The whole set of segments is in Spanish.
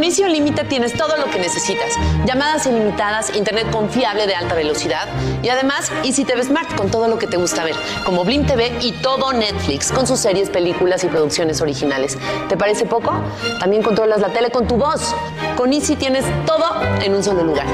Con Easy Límite tienes todo lo que necesitas. Llamadas ilimitadas, internet confiable de alta velocidad y además Easy TV Smart con todo lo que te gusta ver, como Blim TV y todo Netflix con sus series, películas y producciones originales. ¿Te parece poco? También controlas la tele con tu voz. Con Easy tienes todo en un solo lugar.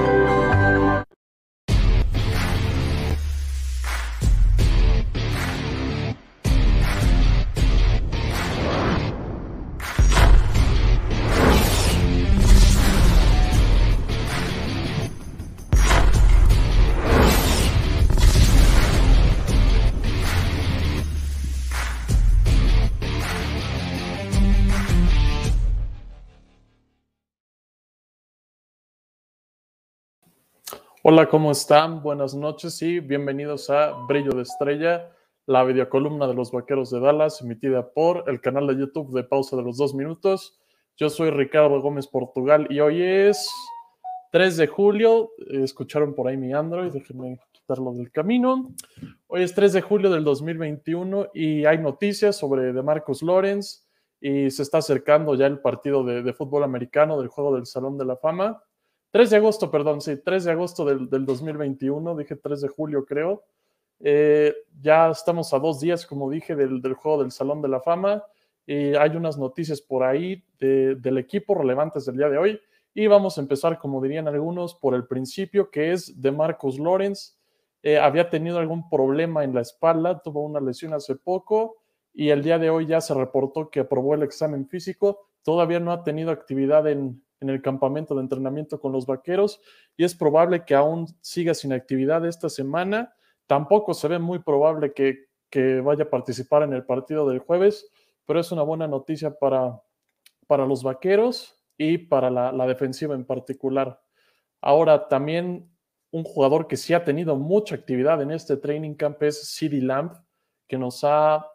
Hola, ¿cómo están? Buenas noches y bienvenidos a Brillo de Estrella, la videocolumna de los Vaqueros de Dallas, emitida por el canal de YouTube de Pausa de los Dos Minutos. Yo soy Ricardo Gómez Portugal y hoy es 3 de julio. Escucharon por ahí mi Android, déjenme quitarlo del camino. Hoy es 3 de julio del 2021 y hay noticias sobre DeMarcus Lawrence y se está acercando ya el partido de, de fútbol americano del juego del Salón de la Fama. 3 de agosto, perdón, sí, 3 de agosto del, del 2021, dije 3 de julio creo. Eh, ya estamos a dos días, como dije, del, del, juego del Salón de la Fama. Y hay unas noticias por ahí de, del equipo relevantes del día de hoy. Y vamos a empezar, como dirían algunos, por el principio, que es de Marcus Lawrence. Eh, había tenido algún problema en la espalda, tuvo una lesión hace poco y el día de hoy ya se reportó que aprobó el examen físico. Todavía no ha tenido actividad en, en el campamento de entrenamiento con los vaqueros y es probable que aún siga sin actividad esta semana. Tampoco se ve muy probable que, que vaya a participar en el partido del jueves, pero es una buena noticia para, para los vaqueros y para la, defensiva en particular. Ahora, también un jugador que sí ha tenido mucha actividad en este training camp es CD Lamb, que nos ha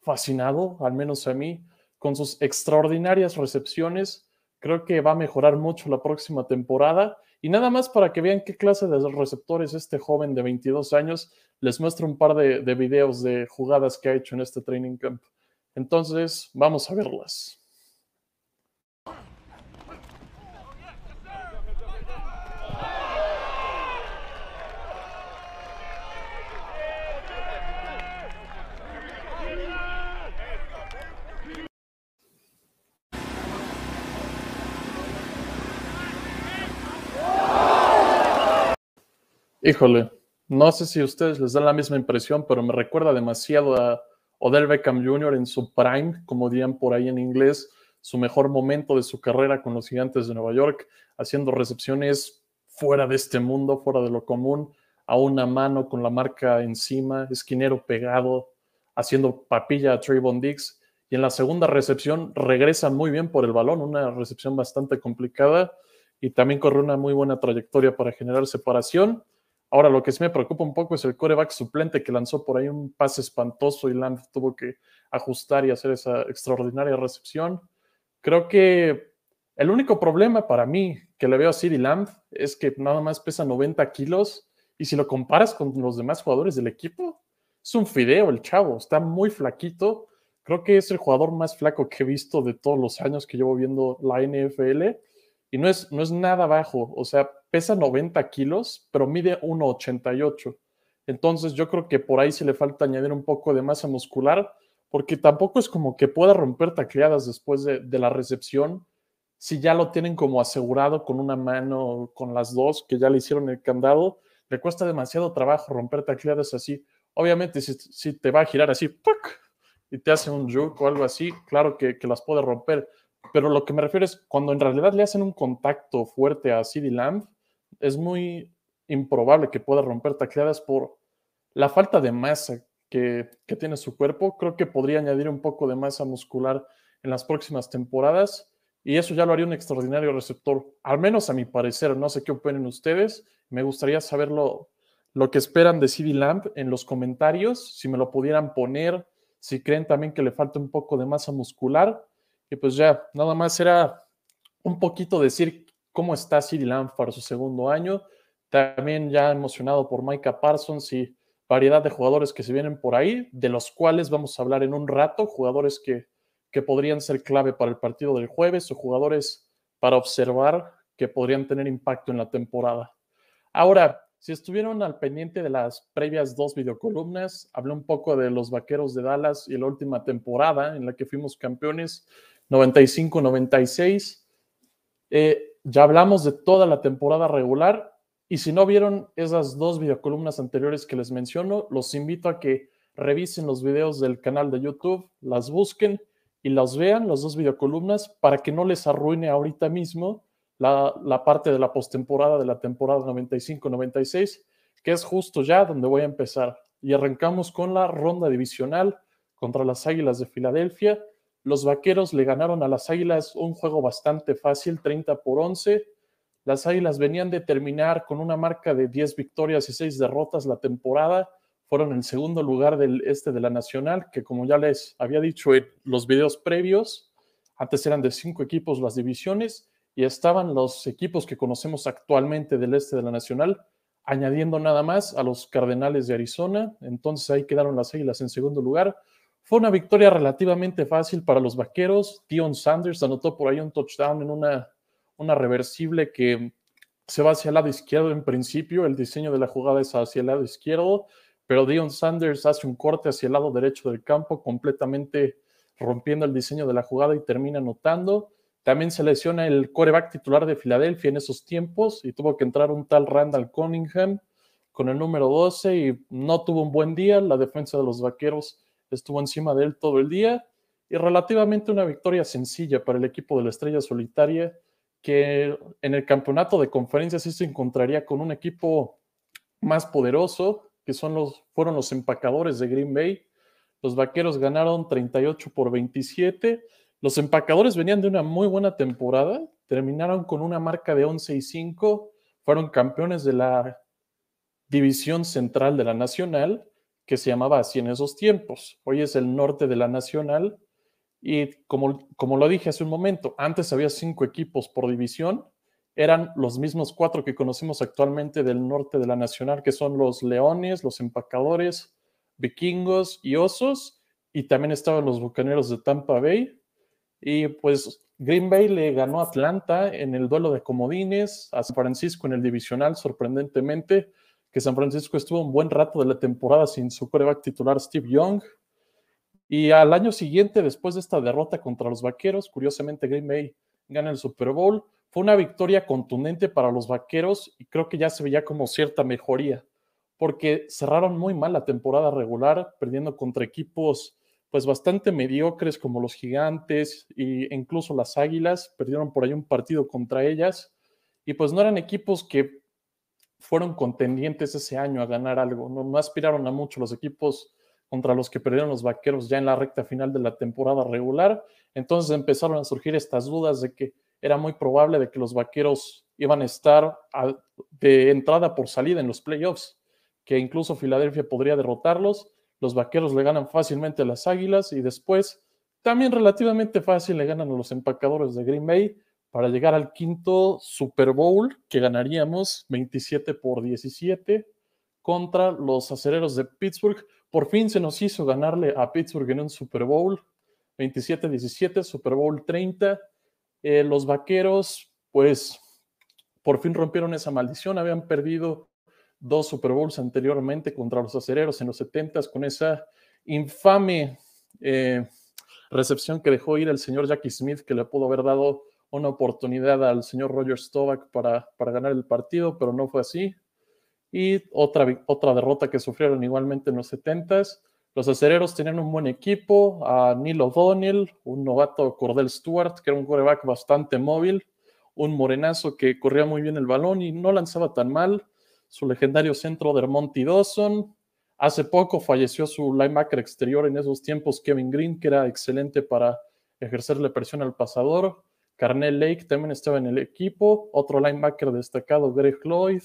fascinado, al menos a mí, con sus extraordinarias recepciones Creo que va a mejorar mucho la próxima temporada. Y nada más para que vean qué clase de receptores este joven de 22 años, les muestro un par de, de videos de jugadas que ha hecho en este training camp. Entonces, vamos a verlas. Híjole, no sé si a ustedes les da la misma impresión, pero me recuerda demasiado a Odell Beckham Jr. en su prime, como dirían por ahí en inglés, su mejor momento de su carrera con los Gigantes de Nueva York, haciendo recepciones fuera de este mundo, fuera de lo común, a una mano con la marca encima, esquinero pegado, haciendo papilla a Trayvon Diggs. Y en la segunda recepción regresa muy bien por el balón, una recepción bastante complicada y también corre una muy buena trayectoria para generar separación. Ahora, lo que sí me preocupa un poco es el coreback suplente que lanzó por ahí un pase espantoso y Lamb tuvo que ajustar y hacer esa extraordinaria recepción. Creo que el único problema para mí que le veo a CeeDee Lamb es que nada más pesa 90 kilos y si lo comparas con los demás jugadores del equipo, es un fideo el chavo, está muy flaquito. Creo que es el jugador más flaco que he visto de todos los años que llevo viendo la NFL y no es, no es nada bajo, o sea, pesa 90 kilos, pero mide 1,88. Entonces yo creo que por ahí sí le falta añadir un poco de masa muscular, porque tampoco es como que pueda romper tacleadas después de, la recepción, si ya lo tienen como asegurado con una mano, con las dos, que ya le hicieron el candado, le cuesta demasiado trabajo romper tacleadas así. Obviamente, si, si te va a girar así, y te hace un juke o algo así, claro que, que las puede romper, pero lo que me refiero es cuando en realidad le hacen un contacto fuerte a CD Lamb, es muy improbable que pueda romper tacleadas por la falta de masa que, que, tiene su cuerpo. Creo que podría añadir un poco de masa muscular en las próximas temporadas y eso ya lo haría un extraordinario receptor, al menos a mi parecer. No sé qué opinen ustedes. Me gustaría saber lo, que esperan de CD Lamb en los comentarios, si me lo pudieran poner, si creen también que le falta un poco de masa muscular y pues ya, nada más era un poquito decir cómo está Siri Lamb para su segundo año. También ya emocionado por Micah Parsons y variedad de jugadores que se vienen por ahí, de los cuales vamos a hablar en un rato, jugadores que, que podrían ser clave para el partido del jueves o jugadores para observar que podrían tener impacto en la temporada. Ahora, si estuvieron al pendiente de las previas dos videocolumnas, hablé un poco de los Vaqueros de Dallas y la última temporada en la que fuimos campeones, 95-96. Eh, ya hablamos de toda la temporada regular y si no vieron esas dos videocolumnas anteriores que les menciono, los invito a que revisen los videos del canal de YouTube, las busquen y las vean, las dos videocolumnas, para que no les arruine ahorita mismo la, parte de la postemporada de la temporada 95-96, que es justo ya donde voy a empezar. Y arrancamos con la ronda divisional contra las Águilas de Filadelfia. Los Vaqueros le ganaron a las Águilas un juego bastante fácil, 30 por 11. Las Águilas venían de terminar con una marca de 10 victorias y 6 derrotas la temporada. Fueron el segundo lugar del este de la Nacional, que como ya les había dicho en los videos previos, antes eran de cinco equipos las divisiones y estaban los equipos que conocemos actualmente del este de la Nacional, añadiendo nada más a los Cardenales de Arizona. Entonces ahí quedaron las Águilas en segundo lugar. Fue una victoria relativamente fácil para los Vaqueros. Dion Sanders anotó por ahí un touchdown en una, una reversible que se va hacia el lado izquierdo en principio. El diseño de la jugada es hacia el lado izquierdo, pero Dion Sanders hace un corte hacia el lado derecho del campo, completamente rompiendo el diseño de la jugada y termina anotando. También se lesiona el coreback titular de Filadelfia en esos tiempos y tuvo que entrar un tal Randall Cunningham con el número 12 y no tuvo un buen día. La defensa de los vaqueros estuvo encima de él todo el día y relativamente una victoria sencilla para el equipo de la Estrella Solitaria que en el campeonato de conferencias sí se encontraría con un equipo más poderoso que son los, fueron los empacadores de Green Bay. Los vaqueros ganaron 38 por 27 los empacadores venían de una muy buena temporada, terminaron con una marca de 11 y 5, fueron campeones de la división central de la Nacional, que se llamaba así en esos tiempos. Hoy es el norte de la Nacional y como, como lo dije hace un momento, antes había cinco equipos por división, eran los mismos cuatro que conocemos actualmente del norte de la Nacional, que son los Leones, los Empacadores, Vikingos y Osos, y también estaban los Bucaneros de Tampa Bay, y pues Green Bay le ganó a Atlanta en el duelo de comodines, a San Francisco en el divisional, sorprendentemente, que San Francisco estuvo un buen rato de la temporada sin su coreback titular Steve Young. Y al año siguiente, después de esta derrota contra los Vaqueros, curiosamente Green Bay gana el Super Bowl. Fue una victoria contundente para los Vaqueros y creo que ya se veía como cierta mejoría, porque cerraron muy mal la temporada regular, perdiendo contra equipos pues bastante mediocres como los gigantes e incluso las águilas, perdieron por ahí un partido contra ellas y pues no eran equipos que fueron contendientes ese año a ganar algo, no, aspiraron a mucho los equipos contra los que perdieron los vaqueros ya en la recta final de la temporada regular, entonces empezaron a surgir estas dudas de que era muy probable de que los vaqueros iban a estar de entrada por salida en los playoffs, que incluso Filadelfia podría derrotarlos. Los vaqueros le ganan fácilmente a las águilas y después también relativamente fácil le ganan a los empacadores de Green Bay para llegar al quinto Super Bowl que ganaríamos 27 por 17 contra los acereros de Pittsburgh. Por fin se nos hizo ganarle a Pittsburgh en un Super Bowl 27-17, Super Bowl 30. Eh, los vaqueros, pues, por fin rompieron esa maldición. Habían perdido dos Super Bowls anteriormente contra los acereros en los 70 con esa infame eh, recepción que dejó ir el señor Jackie Smith, que le pudo haber dado una oportunidad al señor Roger Stovak para, para ganar el partido, pero no fue así. Y otra, otra derrota que sufrieron igualmente en los 70 Los acereros tenían un buen equipo, a Neil O'Donnell, un novato Cordell Stewart, que era un quarterback bastante móvil, un morenazo que corría muy bien el balón y no lanzaba tan mal su legendario centro de Monty Dawson. Hace poco falleció su linebacker exterior en esos tiempos, Kevin Green, que era excelente para ejercerle presión al pasador. Carnell Lake también estaba en el equipo. Otro linebacker destacado, Greg Lloyd.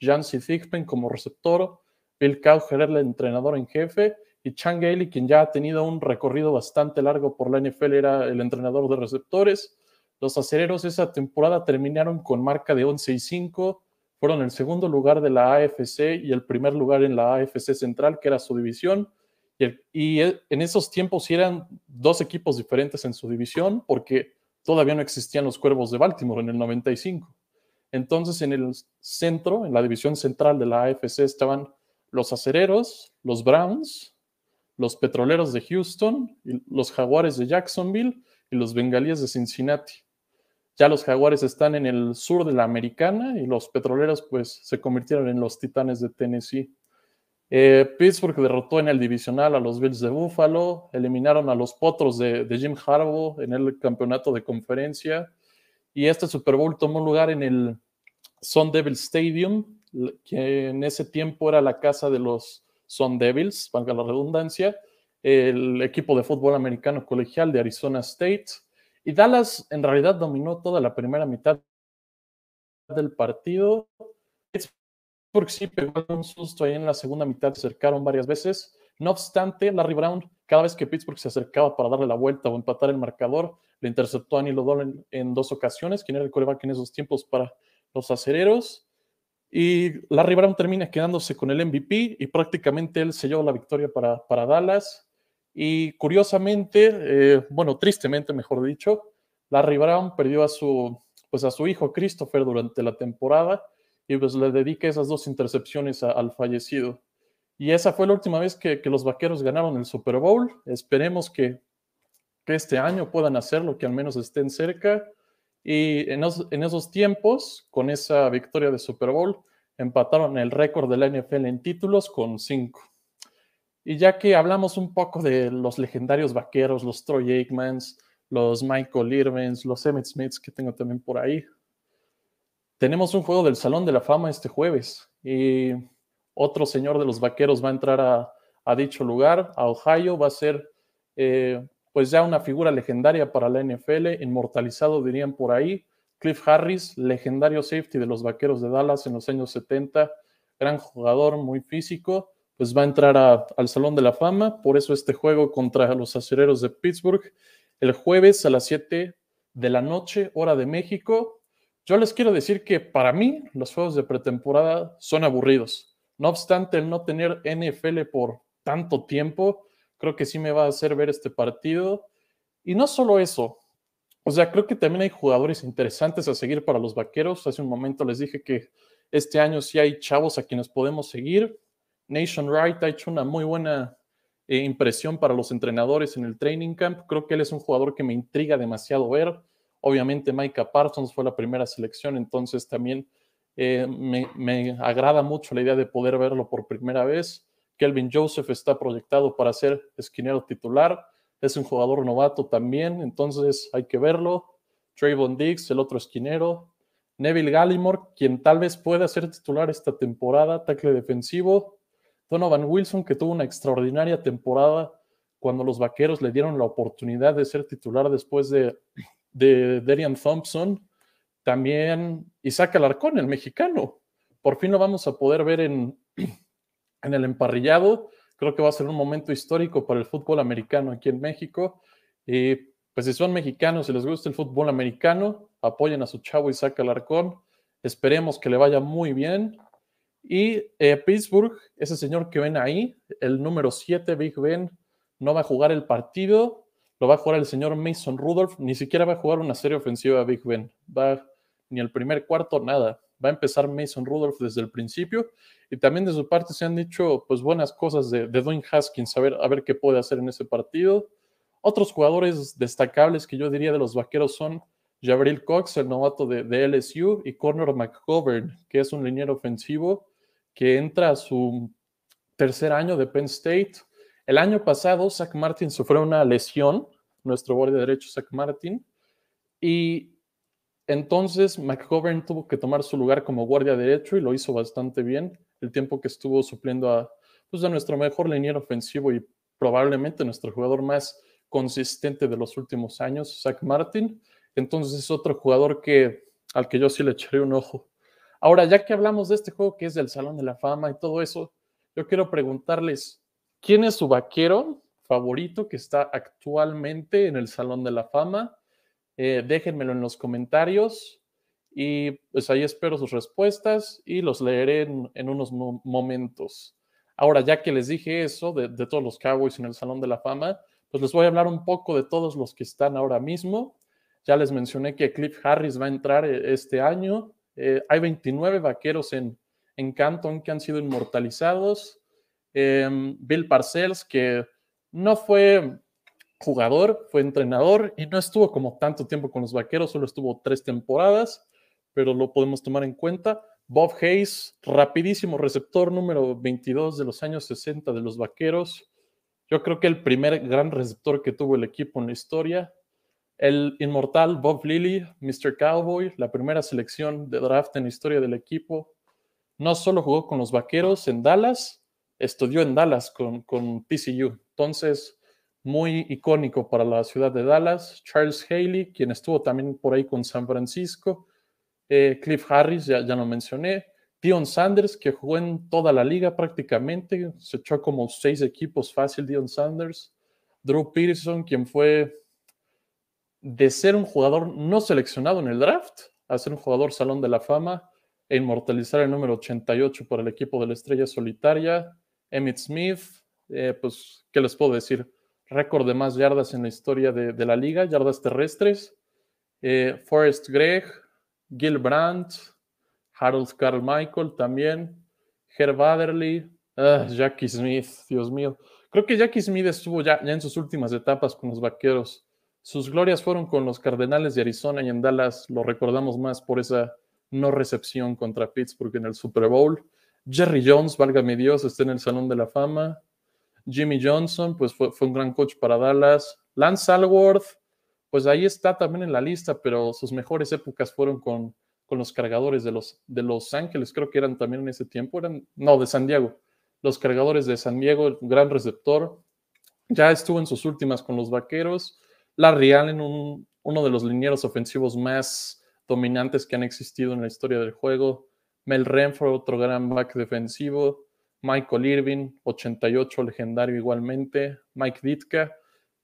Jancy Thigpen como receptor. Bill Cowher el entrenador en jefe. Y Chan Gailey, quien ya ha tenido un recorrido bastante largo por la NFL, era el entrenador de receptores. Los acereros esa temporada terminaron con marca de 11 y 5 fueron el segundo lugar de la AFC y el primer lugar en la AFC Central, que era su división. Y, y, en esos tiempos eran dos equipos diferentes en su división, porque todavía no existían los Cuervos de Baltimore en el 95. Entonces, en el centro, en la división central de la AFC, estaban los acereros, los Browns, los petroleros de Houston, los jaguares de Jacksonville y los bengalíes de Cincinnati. Ya los jaguares están en el sur de la americana y los petroleros pues se convirtieron en los titanes de Tennessee. Eh, Pittsburgh derrotó en el divisional a los Bills de Buffalo, eliminaron a los Potros de, de Jim Harbaugh en el campeonato de conferencia y este Super Bowl tomó lugar en el Sun Devil Stadium, que en ese tiempo era la casa de los Sun Devils, valga la redundancia, el equipo de fútbol americano colegial de Arizona State. Y Dallas en realidad dominó toda la primera mitad del partido. Porque sí pegó un susto ahí en la segunda mitad, se acercaron varias veces. No obstante, Larry Brown, cada vez que Pittsburgh se acercaba para darle la vuelta o empatar el marcador, le interceptó a Nilo Dolan en, dos ocasiones, quien era el coreback en esos tiempos para los acereros. Y Larry Brown termina quedándose con el MVP y prácticamente él selló la victoria para, para Dallas. Y curiosamente, eh, bueno, tristemente mejor dicho, Larry Brown perdió a su, pues a su hijo Christopher durante la temporada y pues le dedica esas dos intercepciones al fallecido. Y esa fue la última vez que, que, los vaqueros ganaron el Super Bowl. Esperemos que, que este año puedan hacerlo, que al menos estén cerca. Y en, en esos tiempos, con esa victoria de Super Bowl, empataron el récord de la NFL en títulos con cinco. Y ya que hablamos un poco de los legendarios vaqueros, los Troy Aikmans, los Michael Irvins, los Emmett Smiths que tengo también por ahí, tenemos un juego del Salón de la Fama este jueves y otro señor de los vaqueros va a entrar a, dicho lugar, a Ohio, va a ser eh, pues ya una figura legendaria para la NFL, inmortalizado dirían por ahí. Cliff Harris, legendario safety de los Vaqueros de Dallas en los años 70, gran jugador, muy físico, pues va a entrar al Salón de la Fama, por eso este juego contra los acereros de Pittsburgh. El jueves a las 7 de la noche, hora de México. Yo les quiero decir que para mí los juegos de pretemporada son aburridos. No obstante, el no tener NFL por tanto tiempo, creo que sí me va a hacer ver este partido. Y no solo eso, o sea, creo que también hay jugadores interesantes a seguir para los vaqueros. Hace un momento les dije que este año sí hay chavos a quienes podemos seguir. Nation Wright ha hecho una muy buena eh, impresión para los entrenadores en el training camp. Creo que él es un jugador que me intriga demasiado ver. Obviamente Micah Parsons fue la primera selección, entonces también eh, me, agrada mucho la idea de poder verlo por primera vez. Kelvin Joseph está proyectado para ser esquinero titular. Es un jugador novato también, entonces hay que verlo. Trayvon Diggs, el otro esquinero. Neville Gallimore, quien tal vez pueda ser titular esta temporada, tackle defensivo. Donovan Wilson, que tuvo una extraordinaria temporada cuando los vaqueros le dieron la oportunidad de ser titular después de, de Darian Thompson. También Isaac Alarcón, el mexicano. Por fin lo vamos a poder ver en, en el emparrillado. Creo que va a ser un momento histórico para el fútbol americano aquí en México. Y pues si son mexicanos y les gusta el fútbol americano, apoyen a su chavo Isaac Alarcón. Esperemos que le vaya muy bien. Y eh, Pittsburgh, ese señor que ven ahí, el número 7, Big Ben, no va a jugar el partido, lo va a jugar el señor Mason Rudolph, ni siquiera va a jugar una serie ofensiva a Big Ben, va ni el primer cuarto, nada. Va a empezar Mason Rudolph desde el principio y también de su parte se han dicho pues buenas cosas de, de Dwayne Haskins, a ver, a ver qué puede hacer en ese partido. Otros jugadores destacables que yo diría de los vaqueros son Jabril Cox, el novato de, de LSU, y Connor McGovern, que es un liniero ofensivo que entra a su tercer año de Penn State. El año pasado, Zach Martin sufrió una lesión, nuestro guardia derecho, Zach Martin, y entonces McGovern tuvo que tomar su lugar como guardia derecho y lo hizo bastante bien el tiempo que estuvo supliendo a, pues, a nuestro mejor liniero ofensivo y probablemente nuestro jugador más consistente de los últimos años, Zach Martin. Entonces es otro jugador que, al que yo sí le echaré un ojo. Ahora, ya que hablamos de este juego que es del Salón de la Fama y todo eso, yo quiero preguntarles, ¿quién es su vaquero favorito que está actualmente en el Salón de la Fama? Eh, déjenmelo en los comentarios y pues ahí espero sus respuestas y los leeré en, unos momentos. Ahora, ya que les dije eso de, todos los Cowboys en el Salón de la Fama, pues les voy a hablar un poco de todos los que están ahora mismo. Ya les mencioné que Cliff Harris va a entrar eh, este año. Eh, hay 29 vaqueros en, en Canton que han sido inmortalizados. Em, Bill Parcells, que no fue jugador, fue entrenador y no estuvo como tanto tiempo con los vaqueros, solo estuvo tres temporadas, pero lo podemos tomar en cuenta. Bob Hayes, rapidísimo receptor número 22 de los años 60 de los vaqueros. Yo creo que el primer gran receptor que tuvo el equipo en la historia. El inmortal Bob Lilly, Mr. Cowboy, la primera selección de draft en la historia del equipo. No solo jugó con los vaqueros en Dallas, estudió en Dallas con, con TCU. Entonces, muy icónico para la ciudad de Dallas. Charles Haley, quien estuvo también por ahí con San Francisco. Eh, Cliff Harris, ya, ya lo mencioné. Dion Sanders, que jugó en toda la liga prácticamente. Se echó como seis equipos fácil, Dion Sanders. Drew Peterson, quien fue de ser un jugador no seleccionado en el draft a ser un jugador salón de la fama e inmortalizar el número 88 por el equipo de la estrella solitaria. Emmett Smith, eh, pues, ¿qué les puedo decir? récord de más yardas en la historia de, la liga, yardas terrestres. Eh, Forrest Gregg, Gil Brandt, Harold Carmichael también, Herb Adderley, ah, Jackie Smith, Dios mío. Creo que Jackie Smith estuvo ya, ya en sus últimas etapas con los vaqueros. Sus glorias fueron con los Cardenales de Arizona y en Dallas lo recordamos más por esa no recepción contra Pittsburgh en el Super Bowl. Jerry Jones, válgame Dios, está en el Salón de la Fama. Jimmy Johnson, pues fue, un gran coach para Dallas. Lance Alworth, pues ahí está también en la lista, pero sus mejores épocas fueron con, con los cargadores de los, de los Ángeles, creo que eran también en ese tiempo, eran, no, de San Diego. Los cargadores de San Diego, gran receptor. Ya estuvo en sus últimas con los vaqueros. Larry Allen, un, uno de los linieros ofensivos más dominantes que han existido en la historia del juego. Mel Renfro, otro gran back defensivo. Michael Irving, 88, legendario igualmente, Mike Ditka,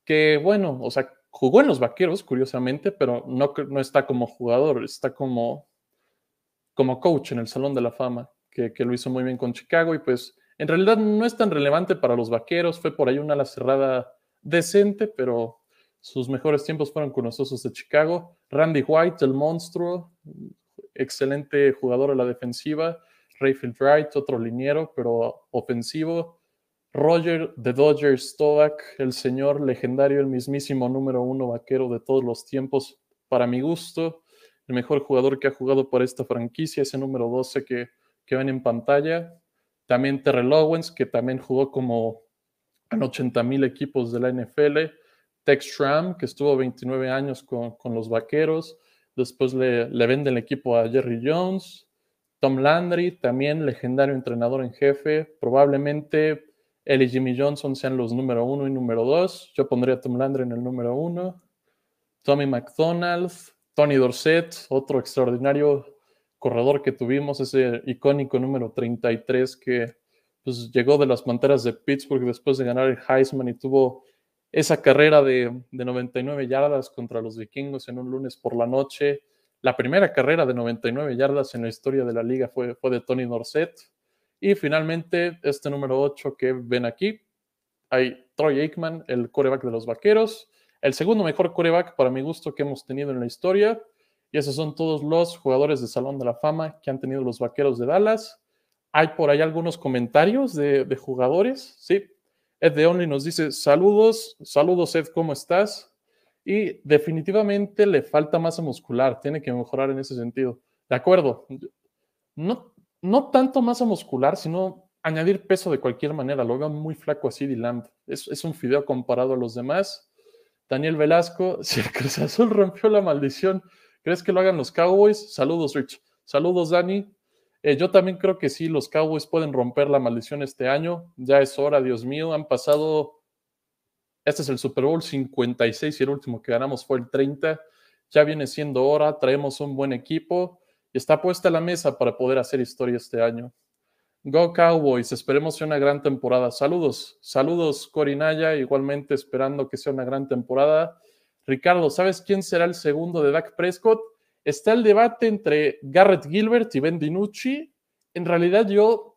que bueno, o sea, jugó en los Vaqueros, curiosamente, pero no, no está como jugador, está como, como coach en el Salón de la Fama, que, que, lo hizo muy bien con Chicago y pues en realidad no es tan relevante para los Vaqueros, fue por ahí una ala cerrada decente, pero sus mejores tiempos fueron con los Osos de Chicago. Randy White, el monstruo, excelente jugador a la defensiva. Rayfield Wright, otro liniero, pero ofensivo. Roger de Dodgers Stovak, el señor legendario, el mismísimo número uno vaquero de todos los tiempos, para mi gusto, el mejor jugador que ha jugado por esta franquicia, ese número 12 que, que ven en pantalla. También Terrell Owens, que también jugó como en 80 mil equipos de la NFL. Tex Schramm, que estuvo 29 años con, con los vaqueros. Después le, vende el equipo a Jerry Jones. Tom Landry, también legendario entrenador en jefe. Probablemente él y Jimmy Johnson sean los número uno y número dos. Yo pondría a Tom Landry en el número uno. Tommy McDonald, Tony Dorsett, otro extraordinario corredor que tuvimos, ese icónico número 33 que pues, llegó de las Panteras de Pittsburgh después de ganar el Heisman y tuvo esa carrera de, de 99 yardas contra los vikingos en un lunes por la noche la primera carrera de 99 yardas en la historia de la liga fue, fue de Tony Dorsett. Y finalmente, este número 8 que ven aquí, hay Troy Aikman, el coreback de los Vaqueros, el segundo mejor coreback para mi gusto que hemos tenido en la historia. Y esos son todos los jugadores de Salón de la Fama que han tenido los Vaqueros de Dallas. Hay por ahí algunos comentarios de jugadores, ¿sí? Ed de Only nos dice, saludos, saludos Ed, ¿cómo estás? y definitivamente le falta masa muscular, tiene que mejorar en ese sentido. De acuerdo, no, no tanto masa muscular, sino añadir peso de cualquier manera. Lo veo muy flaco así, Dylan. Es, es un fideo comparado a los demás. Daniel Velasco, si el Cruz Azul rompió la maldición, ¿crees que lo hagan los Cowboys? Saludos, Rich. Saludos, Dani. Eh, yo también creo que sí, los Cowboys pueden romper la maldición este año. Ya es hora, Dios mío. Han pasado este es el Super Bowl 56 y el último que ganamos fue el 30. Ya viene siendo hora, traemos un buen equipo y está puesta la mesa para poder hacer historia este año. Go Cowboys, esperemos una gran temporada. Saludos, saludos Corinaya, igualmente esperando que sea una gran temporada. Ricardo, ¿sabes quién será el segundo de Dak Prescott? Está el debate entre Garrett Gilbert y Ben DiNucci. En realidad yo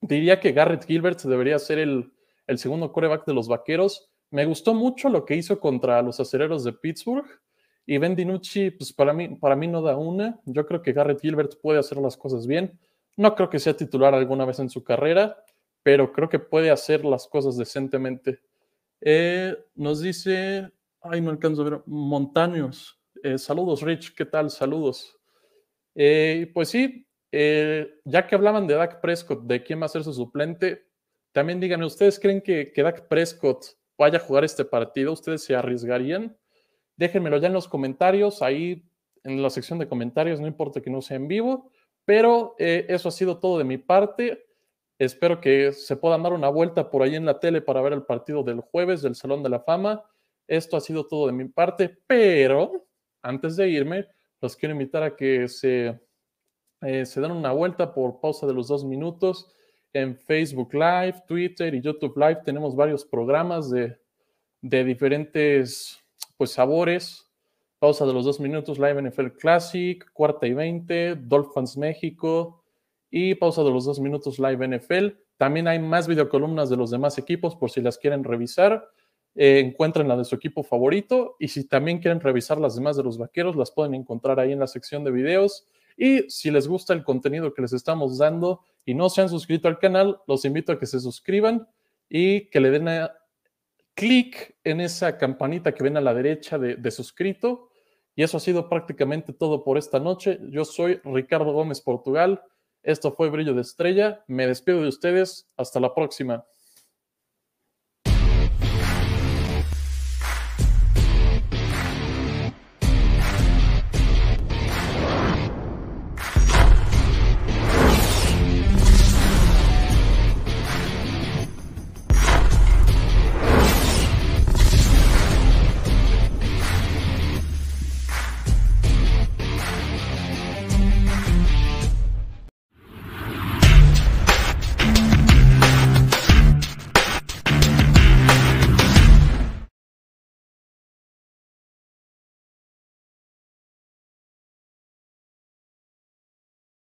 diría que Garrett Gilbert debería ser el, el segundo coreback de los Vaqueros me gustó mucho lo que hizo contra los acereros de Pittsburgh Y Ben DiNucci, pues para mí, para mí no da una. Yo creo que Garrett Gilbert puede hacer las cosas bien. No creo que sea titular alguna vez en su carrera, pero creo que puede hacer las cosas decentemente. Eh, nos dice, ay, no alcanzo a ver, Montaños. Eh, saludos, Rich, ¿qué tal? Saludos. Eh, pues sí, ya que hablaban de Dak Prescott, de quién va a ser su suplente, también díganme, ¿ustedes creen que, que Dak Prescott vaya a jugar este partido? ¿Ustedes se arriesgarían? Déjenmelo ya en los comentarios, ahí en la sección de comentarios, no importa que no sea en vivo, pero eso ha sido todo de mi parte. Espero que se puedan dar una vuelta por ahí en la tele para ver el partido del jueves del Salón de la Fama. Esto ha sido todo de mi parte, pero antes de irme, los quiero invitar a que se, eh, se den una vuelta por pausa de los dos minutos en Facebook Live, Twitter y YouTube Live. Tenemos varios programas de, de diferentes pues, sabores. Pausa de los dos minutos, Live NFL Classic, cuarta y veinte, Dolphins México, y pausa de los dos minutos live NFL. También hay más videocolumnas de los demás equipos por si las quieren revisar. Eh, encuentren la de su equipo favorito y si también quieren revisar las demás de los vaqueros, las pueden encontrar ahí en la sección de videos. Y si les gusta el contenido que les estamos dando y no se han suscrito al canal, los invito a que se suscriban y que le den clic en esa campanita que ven a la derecha de, de suscrito. Y eso ha sido prácticamente todo por esta noche. Yo soy Ricardo Gómez Portugal. Esto fue Brillo de Estrella. Me despido de ustedes. Hasta la próxima.